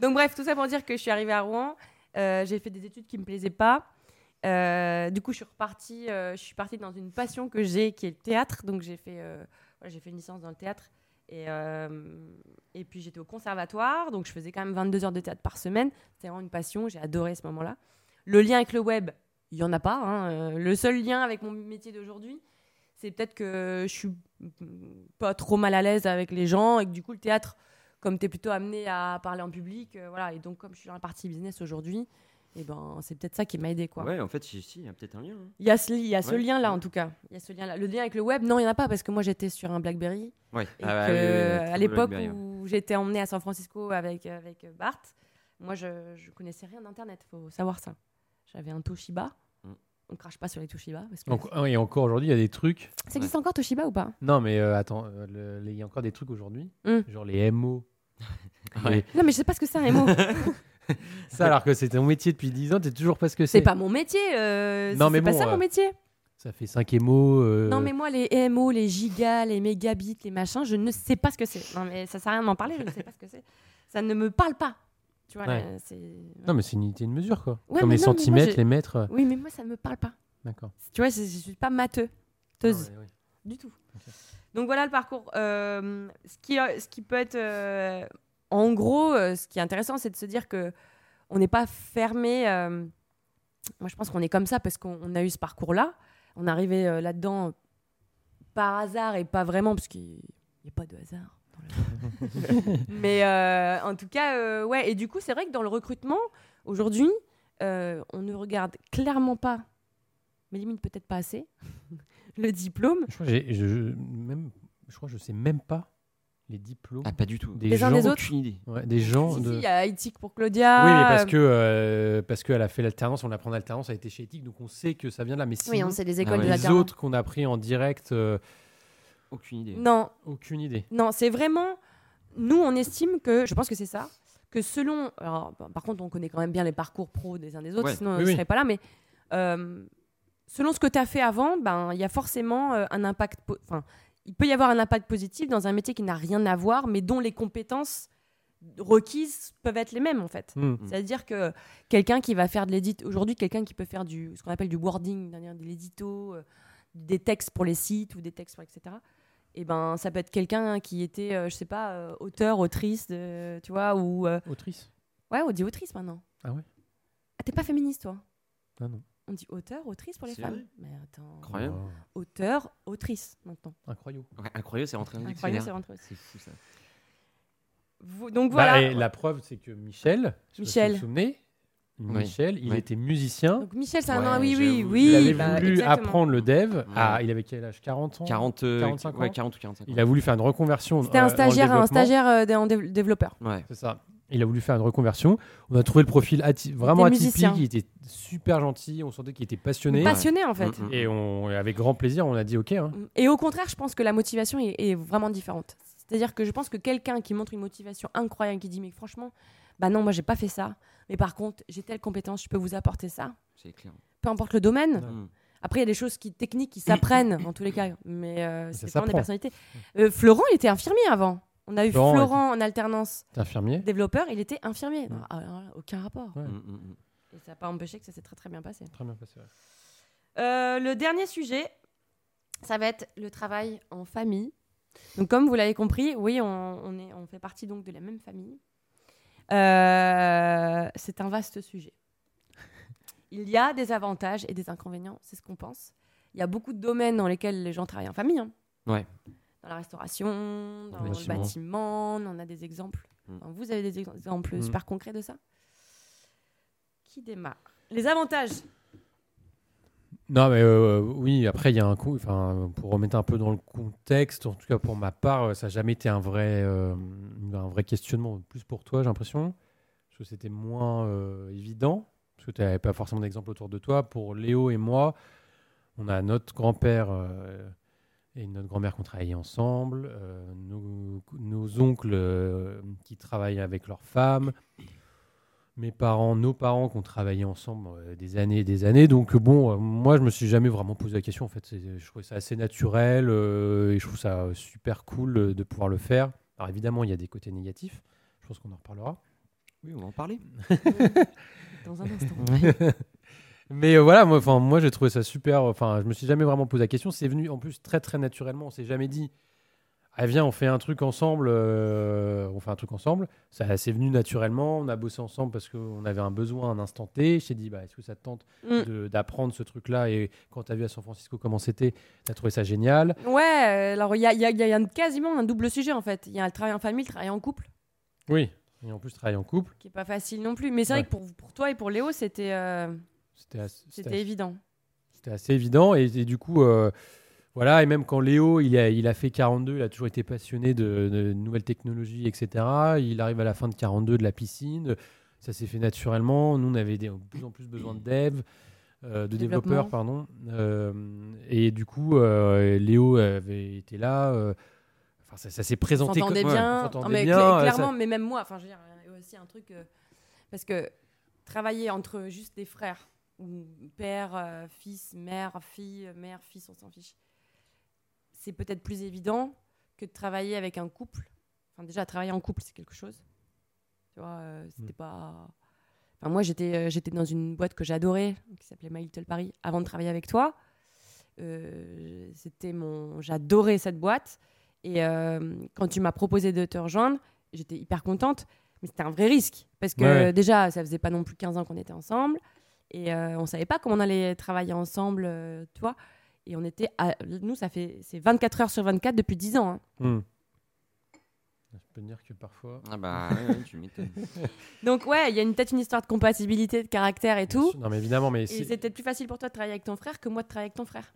Donc bref, tout ça pour dire que je suis arrivée à Rouen. euh, j'ai fait des études qui me plaisaient pas. Euh, du coup, je suis repartie. euh, je suis partie dans une passion que j'ai, qui est le théâtre. Donc j'ai fait, euh, j'ai fait une licence dans le théâtre. Et, et puis j'étais au conservatoire, donc je faisais quand même 22 heures de théâtre par semaine. C'était vraiment une passion, j'ai adoré ce moment-là. Le lien avec le web, il n'y en a pas. hein. Le seul lien avec mon métier d'aujourd'hui, c'est peut-être que je suis pas trop mal à l'aise avec les gens et que du coup le théâtre, comme tu es plutôt amené à parler en public, voilà. Et donc, comme je suis dans la partie business aujourd'hui, et ben, c'est peut-être ça qui m'a aidé, quoi. Ouais, en fait, si, si, il y a peut-être un lien. hein. Il y a ce, li- il y a ce Ouais. lien-là, en tout cas. Il y a ce lien-là. Le lien avec le web, non, il n'y en a pas, parce que moi, j'étais sur un BlackBerry. Ouais. Et Ah, que, bah, oui, oui, oui, à l'époque où j'étais emmenée à San Francisco avec, avec Bart, moi, je, je connaissais rien d'Internet, faut savoir ça. J'avais un Toshiba. Mm. On crache pas sur les Toshiba. Parce que... Donc, ah, et encore aujourd'hui, il y a des trucs. Ça existe encore Toshiba ou pas? Non, mais euh, attends, euh, il y a encore des trucs aujourd'hui, Hmm. genre les MO. Non, mais je sais pas ce que c'est un MO. ça, alors que c'était ton métier depuis 10 ans, t'es toujours pas ce que c'est c'est. pas mon métier. euh, Non, c'est mais pas bon, ça euh, mon métier. Ça fait 5 MO. euh, Non, mais moi, les MO, les gigas, les mégabits, les machins, je ne sais pas ce que c'est. Non, mais ça sert à rien de m'en parler, je ne sais pas ce que c'est. Ça ne me parle pas. Tu vois, Ouais. là, c'est. Non, mais c'est une unité de mesure, quoi. Ouais, Comme les non, mais moi, centimètres, les mètres. euh, Oui, mais moi, ça ne me parle pas. D'accord. Tu vois, je ne suis pas matheux. Teuse. Ah ouais, ouais. Du tout. Donc voilà le parcours. Euh, ce, qui, ce qui peut être. En gros, euh, ce qui est intéressant, c'est de se dire que on n'est pas fermé. euh, moi, je pense qu'on est comme ça parce qu'on on a eu ce parcours-là. On est arrivé euh, là-dedans par hasard et pas vraiment, parce qu'il n'y a pas de hasard. Mais euh, en tout cas, euh, ouais. Et du coup, c'est vrai que dans le recrutement, aujourd'hui, euh, on ne regarde clairement pas, mais limite peut-être pas assez, le diplôme. Je crois que j'ai- je, je- même, je crois que je sais même pas les diplômes Ah, pas du tout. des Les uns gens. des autres Aucune idée. Ouais, des gens Si, de. si, il y a éthique pour Claudia. Oui, mais parce euh, que euh, parce qu'elle a fait l'alternance, on apprend l'alternance, elle a été chez Ethique, donc on sait que ça vient de là. Mais sinon, Oui, on sait les écoles Ah ouais. de les autres qu'on a pris en direct, euh, Aucune idée. Non, aucune idée. non, c'est vraiment. Nous, on estime que, je pense que c'est ça, que selon. Alors, par contre, on connaît quand même bien les parcours pro des uns des autres, Ouais. sinon on Oui, ne oui. serait pas là. Mais euh, selon ce que tu as fait avant, ben, il y a forcément euh, un impact. Enfin, il peut y avoir un impact positif dans un métier qui n'a rien à voir, mais dont les compétences requises peuvent être les mêmes, en fait. Hmm. C'est-à-dire que quelqu'un qui va faire de l'édit, aujourd'hui, quelqu'un qui peut faire du, ce qu'on appelle du wording, de l'édito, euh, des textes pour les sites ou des textes, pour etc. Et ben, ça peut être quelqu'un qui était, euh, je sais pas, euh, auteur, autrice, de- tu vois, ou euh, Autrice ouais, on dit autrice maintenant. Ah ouais Ah, t'es pas féministe, toi? Ah non. On dit auteur, autrice pour les femmes. vrai Mais attends, Incroyable. Auteur, autrice maintenant. incroyable. Ouais, incroyable, c'est rentré dans le Incroyable, c'est rentré aussi. C'est fou ça. Vous- donc Bah, voilà. et la preuve, c'est que Michel, Michel. vous vous souvenez, Oui. Il était musicien. Donc Michel, c'est un an, oui, oui, oui. il avait bah, voulu exactement. apprendre le dev. Ouais. Ah, il avait quel âge? 40 ans? 40, euh, 45 ouais, ans? 40 ou 45 Il a voulu faire une reconversion. C'était euh, un dans le stagiaire, un développement. stagiaire euh, en développeur. Ouais. C'est ça. Il a voulu faire une reconversion. On a trouvé le profil ati- vraiment était atypique. musicien. Il était super gentil. On sentait qu'il était passionné. Passionné en fait. Mm, mm. Et on, et avec grand plaisir, on a dit OK. hein. Et au contraire, je pense que la motivation est, est vraiment différente. C'est-à-dire que je pense que quelqu'un qui montre une motivation incroyable, qui dit mais franchement, bah non, moi j'ai pas fait ça, mais par contre j'ai telle compétence, je peux vous apporter ça, C'est clair. peu importe le domaine. Mm. Après, il y a des choses qui, techniques qui s'apprennent en tous les cas, mais euh, Ça c'est vraiment des personnalités. Euh, Florent, il était infirmier avant. On a eu Florent Florent, en alternance infirmier développeur, il était infirmier. Ouais. Ah, alors aucun rapport. Ouais. Mm, mm, mm. Et ça n'a pas empêché que ça s'est très très bien passé. Très bien passé. ouais. Euh, le dernier sujet, ça va être le travail en famille. Donc, comme vous l'avez compris, oui, on, on est, on fait partie donc de la même famille. Euh, c'est un vaste sujet. Il y a des avantages et des inconvénients, c'est ce qu'on pense. Il y a beaucoup de domaines dans lesquels les gens travaillent en famille. hein. Ouais. Dans la restauration, dans le le bâtiment. bâtiment, on a des exemples. Mm. Enfin, vous avez des ex- exemples Mm. super concrets de ça? Qui démarre? Les avantages Non, mais euh, oui, après, il y a un coup. Enfin, pour remettre un peu dans le contexte, en tout cas pour ma part, ça n'a jamais été un vrai, euh, un vrai questionnement. Plus pour toi, j'ai l'impression. Parce que c'était moins euh, évident. Parce que tu n'avais pas forcément d'exemple autour de toi. Pour Léo et moi, on a notre grand-père et notre grand-mère qui ont travaillé ensemble, euh, nos, nos oncles euh, qui travaillent avec leurs femmes, mes parents, nos parents qui ont travaillé ensemble euh, des années et des années. Donc, bon, euh, moi, je me suis jamais vraiment posé la question. En fait, je trouvais ça assez naturel euh, et je trouve ça super cool euh, de pouvoir le faire. Alors, évidemment, il y a des côtés négatifs. Je pense qu'on en reparlera. Oui, on va en parler. Dans un instant. Mais euh, voilà, moi, enfin, moi, j'ai trouvé ça super. Enfin, je me suis jamais vraiment posé la question. C'est venu en plus très très naturellement. On s'est jamais dit, ah viens, on fait un truc ensemble. euh, on fait un truc ensemble. Ça, c'est venu naturellement. On a bossé ensemble parce qu'on avait un besoin, un instant T. Je t'ai dit, bah, est-ce que ça te tente Mm. de- d'apprendre ce truc-là? Et quand tu as vu à San Francisco comment c'était, tu as trouvé ça génial. Ouais, euh, alors il y a, il y a- il y a un- quasiment un double sujet en fait. Il y a le travail en famille, le travail en couple. Oui. Et en plus, travailler en couple, qui est pas facile non plus. Mais c'est vrai que pour, pour toi et pour Léo, c'était euh, c'était évident. c'était assez évident. Et, et du coup, euh, voilà. Et même quand Léo, il a, il a fait 42, il a toujours été passionné de, de nouvelles technologies, etc. Il arrive à la fin de 42 de la piscine. Ça s'est fait naturellement. Nous, on avait de plus en plus besoin de dev. euh, de développeurs, pardon. Euh, et du coup, Léo avait été là. Enfin, ça, ça s'est présenté comme ouais, bien. Non, mais bien, cla- clairement, ça- mais même moi, enfin, je veux dire, aussi un truc. parce que travailler entre juste des frères, ou père, euh, fils, mère, fille, mère, fils, on s'en fiche, c'est peut-être plus évident que de travailler avec un couple. Enfin, déjà, travailler en couple, c'est quelque chose. Tu vois, euh, c'était Mm. pas. Enfin, moi, j'étais euh, j'étais dans une boîte que j'adorais, qui s'appelait My Little Paris, avant de travailler avec toi. Euh, c'était mon. J'adorais cette boîte. Et quand tu m'as proposé de te rejoindre, j'étais hyper contente. Mais c'était un vrai risque. Parce que Ouais. déjà, ça faisait pas non plus 15 ans qu'on était ensemble. Et euh, on savait pas comment on allait travailler ensemble, euh, tu vois. Et on était. à- Nous, ça fait. C'est 24 heures sur 24 depuis 10 ans. hein. Hmm. Je peux te dire que parfois. Ah bah, ouais, ouais, tu m'étonnes. Donc, ouais, il y a une- peut-être une histoire de compatibilité, de caractère et tout. Non, mais évidemment, mais Et c'est- c'est peut-être plus facile pour toi de travailler avec ton frère que moi de travailler avec ton frère.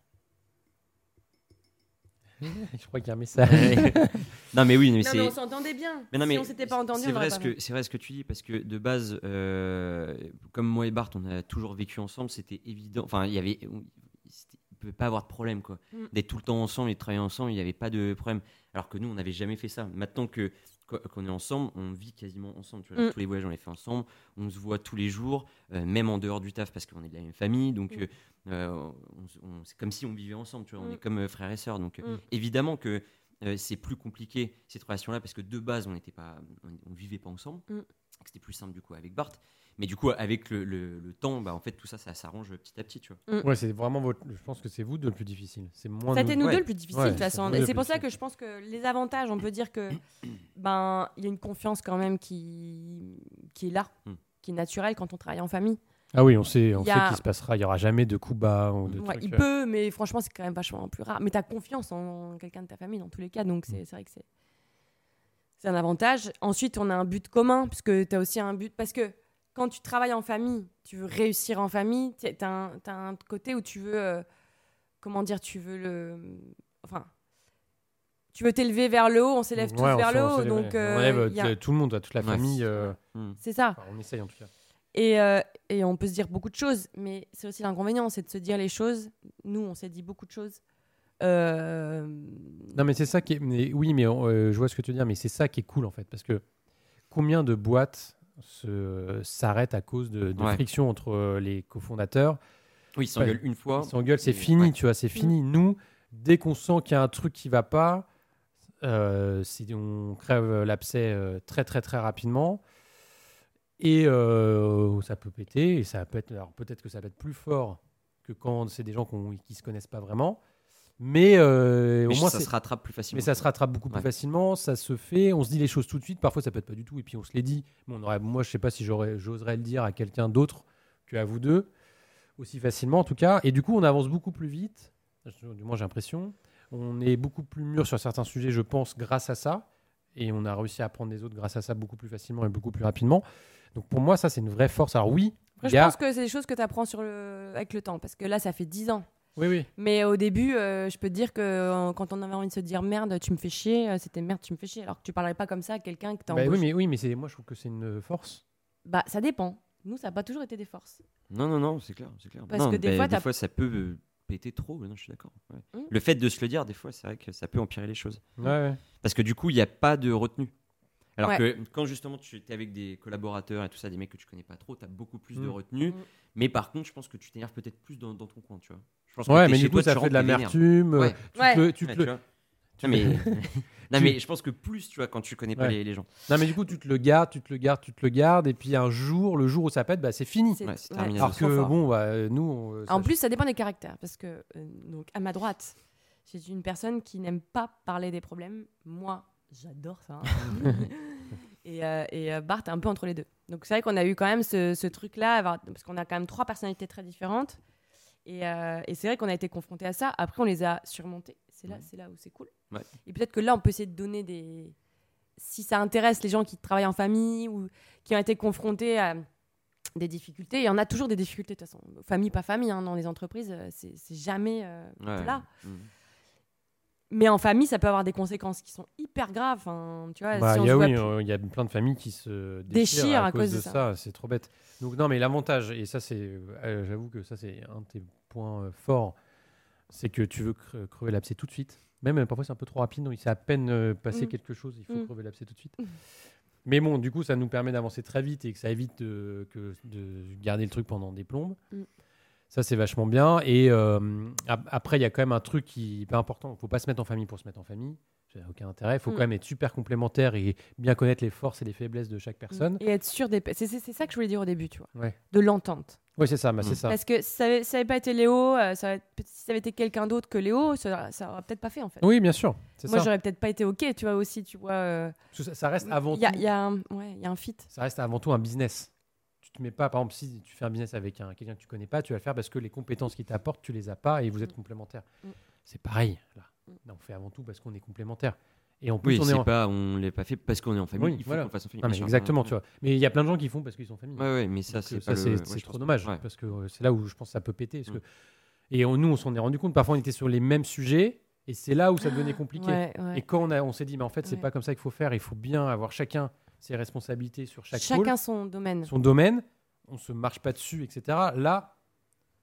je crois qu'il y a un message. non, mais oui, mais non, mais on s'entendait bien. Mais non, si mais on s'était pas entendu, c'est on vrai ce pas que c'est vrai ce que tu dis parce que de base, euh, comme moi et Bart, on a toujours vécu ensemble, c'était évident. Enfin, il y avait, il pouvait pas avoir de problème quoi. Mm. D'être tout le temps ensemble et de travailler ensemble, il n'y avait pas de problème. Alors que nous, on n'avait jamais fait ça. Maintenant que qu- qu'on est ensemble, on vit quasiment ensemble. Tu vois, genre, Mm. Tous les voyages, on les fait ensemble. On se voit tous les jours, euh, même en dehors du taf parce qu'on est de la même famille. Donc, Mm. euh, euh, c'est comme si on vivait ensemble. Tu vois, on Mm. est comme frères et sœurs. Donc, Mm. évidemment que euh, c'est plus compliqué cette relation-là parce que de base on n'était pas, on, on vivait pas ensemble. C'était plus simple du coup avec Bart. Mais du coup avec le, le- le temps, bah en fait tout ça ça s'arrange petit à petit, tu vois. Ouais, c'est vraiment votre. Je pense que c'est vous deux le plus difficile. C'est moins. Ça a nous. nous Ouais. deux le plus difficile Ouais, de toute c'est façon. Et c'est pour ça que je pense que les avantages, on peut dire que ben il y a une confiance quand même qui qui est là, Mm. qui est naturelle quand on travaille en famille. Ah oui, on sait, on y sait a- qu'il se passera. Il y aura jamais de coups bas ou de Ouais, trucs, il euh. peut, mais franchement c'est quand même vachement plus rare. Mais tu as confiance en quelqu'un de ta famille dans tous les cas, donc Mm. c'est c'est vrai que c'est c'est un avantage. Ensuite, on a un but commun, parce que tu as aussi un but. Parce que quand tu travailles en famille, tu veux réussir en famille, tu as, un côté où tu veux. euh, comment dire Tu veux le. Enfin. Tu veux t'élever vers le haut, on s'élève tous Ouais, on vers le haut. Donc, euh, on élève il y a- tout le monde, toute la Ouais. famille. euh, Mm. c'est ça. enfin, on essaye en tout cas. Et, euh, et on peut se dire beaucoup de choses, mais c'est aussi l'inconvénient, c'est de se dire les choses. Nous, on s'est dit beaucoup de choses. Euh, Non, mais c'est ça qui est. mais oui, mais euh, je vois ce que tu veux dire, mais c'est ça qui est cool en fait, parce que combien de boîtes s'arrêtent à cause de, de Ouais. friction entre euh, les cofondateurs Oui, ils s'engueulent une fois. Ils s'engueulent, c'est fini, ouais. tu vois, c'est fini. Nous, dès qu'on sent qu'il y a un truc qui va pas, euh, si on crève l'abcès euh, très très très rapidement, et euh, ça peut péter, et ça peut être, alors peut-être que ça va être plus fort que quand c'est des gens qu'on- qui se connaissent pas vraiment, mais, euh, Mais au moins ça se rattrape plus facilement. mais ça se rattrape beaucoup plus facilement, ça se fait, on se dit les choses tout de suite, parfois ça peut être pas du tout, et puis on se les dit. Mais on aurait, moi, je sais pas si j'oserais le dire à quelqu'un d'autre qu'à vous deux, aussi facilement en tout cas. Et du coup, on avance beaucoup plus vite, du moins j'ai l'impression. On est beaucoup plus mûr sur certains sujets, je pense, grâce à ça. Et on a réussi à apprendre des autres grâce à ça beaucoup plus facilement et beaucoup plus rapidement. Donc pour moi, ça, c'est une vraie force. Alors oui, je pense que c'est des choses que tu apprends sur le... avec le temps, parce que là, ça fait 10 ans. Oui, oui. Mais au début, euh, je peux te dire que euh, quand on avait envie de se dire merde, tu me fais chier, euh, c'était merde, tu me fais chier. Alors que tu parlerais pas comme ça à quelqu'un que tu Bah oui, mais, oui, mais c'est, moi, je trouve que c'est une force. Bah, ça dépend. Nous, ça n'a pas toujours été des forces. Non, non, non, c'est clair, c'est clair. Parce Non, que des bah, fois, des t'as- fois, ça peut péter trop. Non, je suis d'accord. ouais. Mm. Le fait de se le dire, des fois, c'est vrai que ça peut empirer les choses. Ouais, ouais. Parce que du coup, il n'y a pas de retenue. Alors Ouais. que quand justement tu es avec des collaborateurs et tout ça, des mecs que tu connais pas trop, tu as beaucoup plus de Mm. retenue. Mm. Mais par contre, je pense que tu t'énerves peut-être plus dans, dans ton coin, tu vois. Je pense que Ouais, mais chez du coup, toi, ça tu fait de l'amertume. euh, Ouais. Tu Ouais. tu Ouais, le- tu vois. Non, mais... non, mais je pense que plus, tu vois, quand tu connais pas Ouais. les, les gens. Non, mais du coup, tu te le gardes, tu te le gardes, tu te le gardes, et puis un jour, le jour où ça pète, bah, c'est fini. C'est- Ouais, c'est terminé. Alors que bon, bah, nous, on, euh, En ça- plus, ça dépend des caractères. Parce que, euh, donc, à ma droite, j'ai une personne qui n'aime pas parler des problèmes. Moi, j'adore ça. hein. et euh, et euh, Bart est un peu entre les deux. Donc, c'est vrai qu'on a eu quand même ce, ce truc-là, parce qu'on a quand même trois personnalités très différentes. Et, euh, et c'est vrai qu'on a été confrontés à ça. Après, on les a surmontés. C'est là, Ouais. c'est là où c'est cool. Ouais. Et peut-être que là, on peut essayer de donner des, si ça intéresse les gens qui travaillent en famille ou qui ont été confrontés à des difficultés, il y en a toujours des difficultés de toute façon. Famille, pas famille, hein, dans les entreprises, c'est jamais euh, Ouais. là. Mais en famille, ça peut avoir des conséquences qui sont hyper graves. Enfin, tu vois, Bah, si on il y a, oui, plus- euh, il y a plein de familles qui se déchirent, Déchirent à, à cause, cause de de ça. ça. C'est trop bête. Donc non, mais l'avantage, et ça c'est, euh, j'avoue que ça c'est un de tes points euh, forts, c'est que tu veux cre- crever l'abcès tout de suite. Même euh, parfois c'est un peu trop rapide, donc c'est à peine euh, passé Mm. quelque chose, il faut Mm. crever l'abcès tout de suite. Mais bon, du coup, ça nous permet d'avancer très vite et que ça évite de, que, de garder le truc pendant des plombes. Mm. Ça, c'est vachement bien. Et euh, ap- après, il y a quand même un truc qui est pas important. Il ne faut pas se mettre en famille pour se mettre en famille. Ça n'a aucun intérêt. Il faut Mm. quand même être super complémentaire et bien connaître les forces et les faiblesses de chaque personne. Et être sûr des. C'est c'est- c'est ça que je voulais dire au début, tu vois. Ouais. De l'entente. Oui, c'est ça. bah, Mm. c'est ça. Parce que si ça avait, ça avait pas été Léo, euh, ça avait- si ça avait été quelqu'un d'autre que Léo, ça, ça aurait peut-être pas fait en fait. Oui, bien sûr. C'est Moi, ça. j'aurais peut-être pas été OK, tu vois, aussi, tu vois. euh, ça. ça reste avant Il y a, tout. il y a un, ouais, il y a un fit. Ça reste avant tout un business. Tu te mets pas, par exemple, si tu fais un business avec un, quelqu'un que tu connais pas, tu vas le faire parce que les compétences qu'il t'apporte, tu les as pas et vous êtes complémentaires. Mm. C'est pareil. Là. Mm. Là, on fait avant tout parce qu'on est complémentaires. Et en plus, Oui, on est en... pas, on l'est pas fait parce qu'on est en famille. Oui, il faut voilà. qu'on fasse en famille. Non, mais exactement, Ouais, tu vois. Mais il y a plein de gens qui font parce qu'ils sont en famille. Ouais, ouais, mais ça, c'est euh, le- trop pense- dommage ouais. parce que euh, c'est là où je pense que ça peut péter. Parce Mm. que... Et on- nous, on s'en est rendu compte. Parfois, on était sur les mêmes sujets et c'est là où ça devenait compliqué. Ouais, ouais. Et quand on, a, on s'est dit, mais en fait, c'est Ouais. pas comme ça qu'il faut faire. Il faut bien avoir chacun ses responsabilités sur chaque pôle, Chacun son domaine. son domaine. On se marche pas dessus, etc. Là,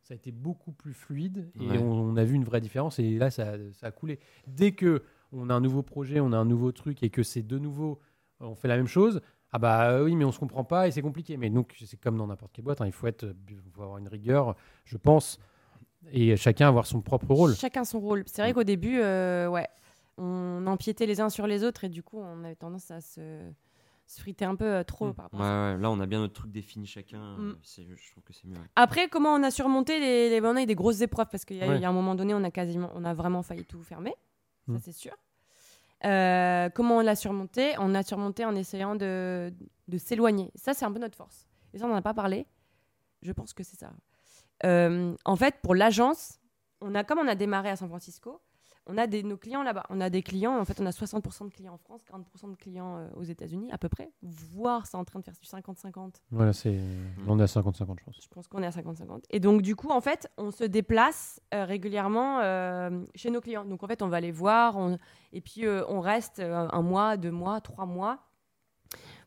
ça a été beaucoup plus fluide et Ouais. on, on a vu une vraie différence. Et là, ça, ça a coulé. Dès que on a un nouveau projet, on a un nouveau truc et que c'est de nouveau, on fait la même chose. Ah bah euh, oui, mais on se comprend pas et c'est compliqué. Mais donc c'est comme dans n'importe quelle boîte, hein, il faut être, faut avoir une rigueur, je pense, et chacun avoir son propre rôle. Chacun son rôle. C'est vrai qu'au début, euh, ouais, on empiétait les uns sur les autres et du coup, on avait tendance à se, se friter un peu euh, trop Mm. par rapport Ouais, à ça. ouais, là, on a bien notre truc défini chacun. Mm. euh, c'est- Je trouve que c'est mieux. ouais. Après, comment on a surmonté les, les... On a eu des grosses épreuves? Parce qu'il y, a- Ouais. il y a un moment donné, on a quasiment, on a vraiment failli tout fermer. Mm. Ça, c'est sûr. Euh, comment on l'a surmonté? On a surmonté en essayant de, de s'éloigner. Ça, c'est un peu notre force. Et ça, on n'en a pas parlé. Je pense que c'est ça. Euh, en fait, pour l'agence, on a, comme on a démarré à San Francisco, on a des, nos clients là-bas. On a des clients, en fait, on a 60% de clients en France, 40% de clients euh, aux États-Unis, à peu près. Voire, c'est en train de faire du 50-50. Voilà, c'est, on est à 50-50, je pense. Je pense qu'on est à 50-50. Et donc, du coup, en fait, on se déplace euh, régulièrement euh, chez nos clients. Donc, en fait, on va les voir. on- Et puis, on reste un mois, deux mois, trois mois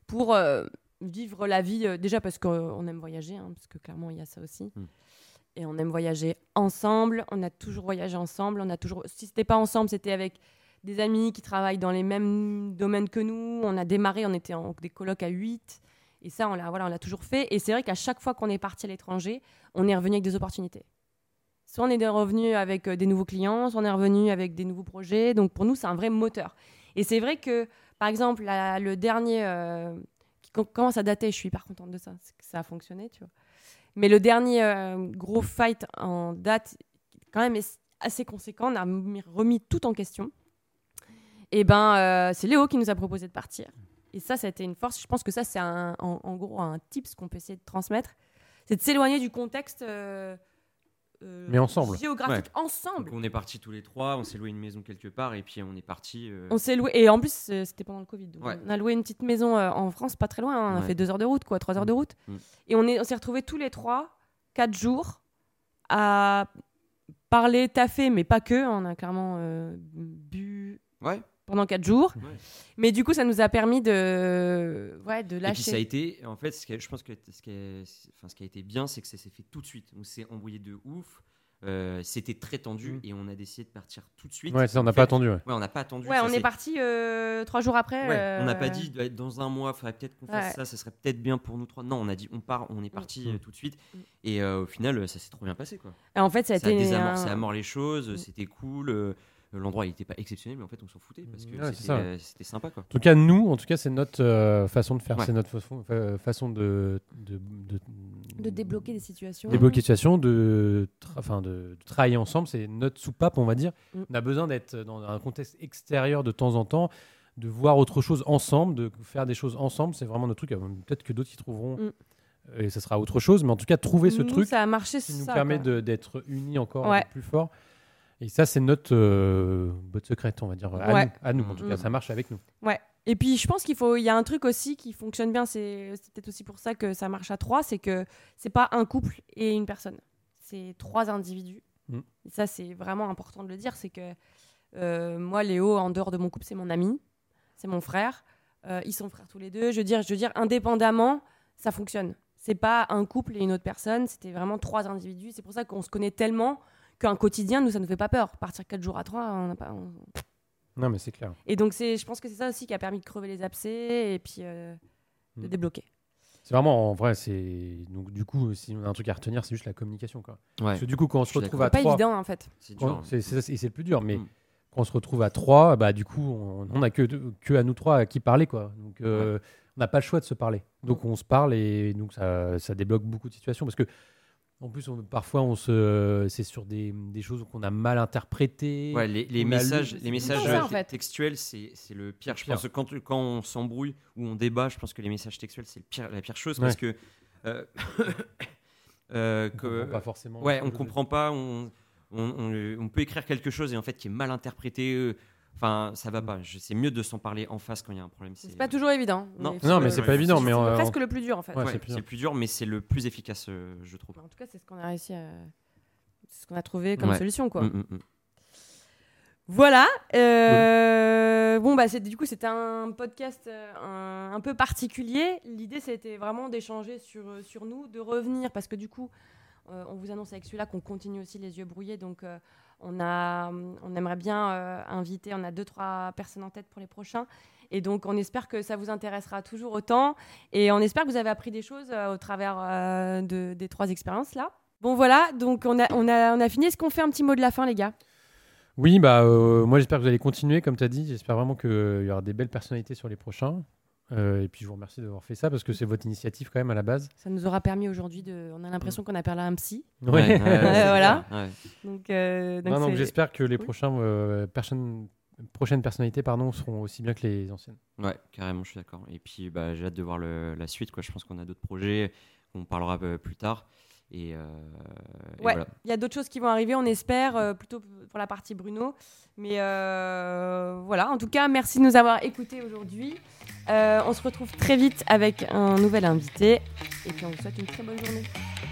pour vivre la vie. déjà parce qu'on aime voyager, hein, parce que clairement, il y a ça aussi. Mm. Et on aime voyager ensemble. On a toujours voyagé ensemble. On a toujours... Si c'était pas ensemble, c'était avec des amis qui travaillent dans les mêmes domaines que nous. On a démarré, on était en des colocs à 8. Et ça, on l'a voilà, on l'a toujours fait. Et c'est vrai qu'à chaque fois qu'on est parti à l'étranger, on est revenu avec des opportunités. Soit on est revenu avec euh, des nouveaux clients, soit on est revenu avec des nouveaux projets. Donc pour nous, c'est un vrai moteur. Et c'est vrai que, par exemple, le dernier euh, qui com- commence à dater, je suis hyper contente de ça, que ça a fonctionné, tu vois. Mais le dernier euh, gros fight en date, quand même assez conséquent, on a mis- remis tout en question. Et ben, euh, c'est Léo qui nous a proposé de partir. Et ça, ça a été une force. Je pense que ça, c'est en gros un tips qu'on peut essayer de transmettre. C'est de s'éloigner du contexte euh, euh, Mais ensemble. géographique. Ensemble. Donc, on est partis tous les trois, on s'est loué une maison quelque part et puis on est parti. euh, On s'est loué. Et en plus, euh, c'était pendant le Covid. donc Ouais. On a loué une petite maison euh, en France, pas très loin. hein. On a Ouais. fait deux heures de route, quoi, trois heures de route. Mm. Et on est- on s'est retrouvés tous les trois, quatre jours, à parler, taffer, mais pas que. On a clairement euh, bu Ouais. Pendant quatre jours. Ouais. Mais du coup, ça nous a permis de, ouais, de Et puis ça a lâcher. été, en fait, ce qui a- je pense que ce qui, a, enfin, ce qui a été bien, c'est que ça s'est fait tout de suite. On s'est embrouillé de ouf. euh, C'était très tendu Mm. et on a décidé de partir tout de suite. Ouais, ça, on n'a pas attendu. ouais. Ouais, on n'a pas attendu. Ouais, ça on est parti euh, trois jours après. Ouais, on n'a pas euh, dit de- dans un mois, il faudrait peut-être qu'on fasse Ouais. ça, ça serait peut-être bien pour nous trois. Non, on a dit on part, on est parti Mm. tout de suite. Mm. Et euh, au final, ça s'est trop bien passé. Quoi. Et en fait, ça a Ça a été. désamorcé un- à mort les choses, c'était cool. L'endroit, il n'était pas exceptionnel, mais en fait, on s'en foutait parce que Ouais, c'est c'était ça, ouais. euh, c'était sympa. Quoi. En tout cas, nous, en tout cas, c'est notre euh, façon de faire, Ouais. c'est notre façon, fa- façon de, de, de, de débloquer des situations. débloquer des situations, de, enfin, de, de travailler ensemble. C'est notre soupape, on va dire. Mm. On a besoin d'être dans un contexte extérieur de temps en temps, de voir autre chose ensemble, de faire des choses ensemble. C'est vraiment notre truc. Euh, Peut-être que d'autres y trouveront. Mm. euh, Et ça sera autre chose, mais en tout cas, trouver ce Nous, truc ça a marché, qui nous ça, permet d'être unis encore Ouais. plus fort. Et ça, c'est notre euh, botte secrète, on va dire, à Ouais. nous. À nous, en tout Mm. cas, ça marche avec nous. Et puis je pense qu'il faut, il y a un truc aussi qui fonctionne bien. C'est c'est peut-être aussi pour ça que ça marche à trois, c'est que c'est pas un couple et une personne, c'est trois individus. Mm. Et ça c'est vraiment important de le dire, c'est que euh, moi Léo en dehors de mon couple c'est mon ami, c'est mon frère. Euh, ils sont frères tous les deux. Je veux dire, je veux dire indépendamment, ça fonctionne. C'est pas un couple et une autre personne, c'était vraiment trois individus. C'est pour ça qu'on se connaît tellement qu'un quotidien nous ça nous fait pas peur. Partir quatre jours à trois, on n'a pas. on- Non, mais c'est clair. et donc, c'est, je pense que c'est ça aussi qui a permis de crever les abcès et puis euh, de Mm. débloquer. C'est vraiment, en vrai, c'est. Donc, du coup, si on a un truc à retenir, c'est juste la communication, quoi. Ouais, Parce que du coup, quand on se retrouve C'est à pas trois. évident en fait. c'est dur. hein. c'est- c'est- c'est le plus dur, mais Mm. quand on se retrouve à trois, bah, du coup, on on a que, que à nous trois à qui parler, quoi. Donc, euh, on n'a pas le choix de se parler. Donc, on se parle et donc, ça, ça débloque beaucoup de situations. Parce que, en plus, on- parfois, on se, c'est sur des, des choses qu'on a mal interprétées. Ouais, les, lu- messages, les messages ça, euh, en fait. textuels, c'est c'est le pire. Le Je pire. pense que quand, quand on s'embrouille ou on débat, je pense que les messages textuels, c'est le pire, la pire chose Ouais. parce que. euh, euh, On que- comprend pas forcément. ouais, on comprend pas, on, on, on- on peut écrire quelque chose et en fait qui est mal interprété. Euh, Enfin, ça va pas. Je- C'est mieux de s'en parler en face quand il y a un problème. C'est pas toujours évident. Non. mais c'est pas ouais, évident. c'est Mais c'est on- presque le plus dur en fait. Ouais, Ouais, c'est plus c'est dur. le plus dur, mais c'est le plus efficace, euh, je trouve. En tout cas, c'est ce qu'on a réussi à. C'est ce qu'on a trouvé comme Ouais. solution quoi. Mm, mm, mm. Voilà. euh, Bon, bah, c'est- du coup, c'était un podcast euh, un, un peu particulier. L'idée, c'était vraiment d'échanger sur, euh, sur nous, de revenir, parce que du coup, euh, on vous annonce avec celui-là qu'on continue aussi les yeux brouillés. Donc, euh, on, a, on aimerait bien euh, inviter, on a deux, trois personnes en tête pour les prochains. Et donc, on espère que ça vous intéressera toujours autant. Et on espère que vous avez appris des choses euh, au travers euh, de, des trois expériences-là. Bon, voilà. Donc, on a, on a, on a fini. Est-ce qu'on fait un petit mot de la fin, les gars? Oui, bah, moi j'espère que vous allez continuer, comme tu as dit. J'espère vraiment qu'il y aura des belles personnalités sur les prochains. Euh, et puis je vous remercie d'avoir fait ça parce que c'est votre initiative quand même à la base. Ça nous aura permis aujourd'hui de. On a l'impression qu'on a parlé à un psy. Ouais, ouais, ouais, c'est voilà. Donc, euh, donc j'espère que les Oui. prochains, euh, personnes- prochaines personnalités pardon, seront aussi bien que les anciennes. Ouais, carrément, je suis d'accord. Et puis, bah, j'ai hâte de voir le- la suite. Quoi. Je pense qu'on a d'autres projets qu'on parlera euh, plus tard. Et, euh, et Ouais. voilà. Il y a d'autres choses qui vont arriver, on espère, euh, plutôt pour la partie Bruno. Mais euh, voilà, en tout cas, merci de nous avoir écoutés aujourd'hui. Euh, on se retrouve très vite avec un nouvel invité. Et puis on vous souhaite une très bonne journée.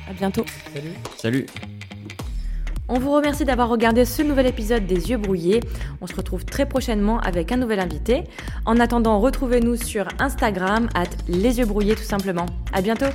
À bientôt. Salut Salut On vous remercie d'avoir regardé ce nouvel épisode des Yeux Brouillés. On se retrouve très prochainement avec un nouvel invité. En attendant, retrouvez-nous sur Instagram, at les yeux brouillés tout simplement. À bientôt!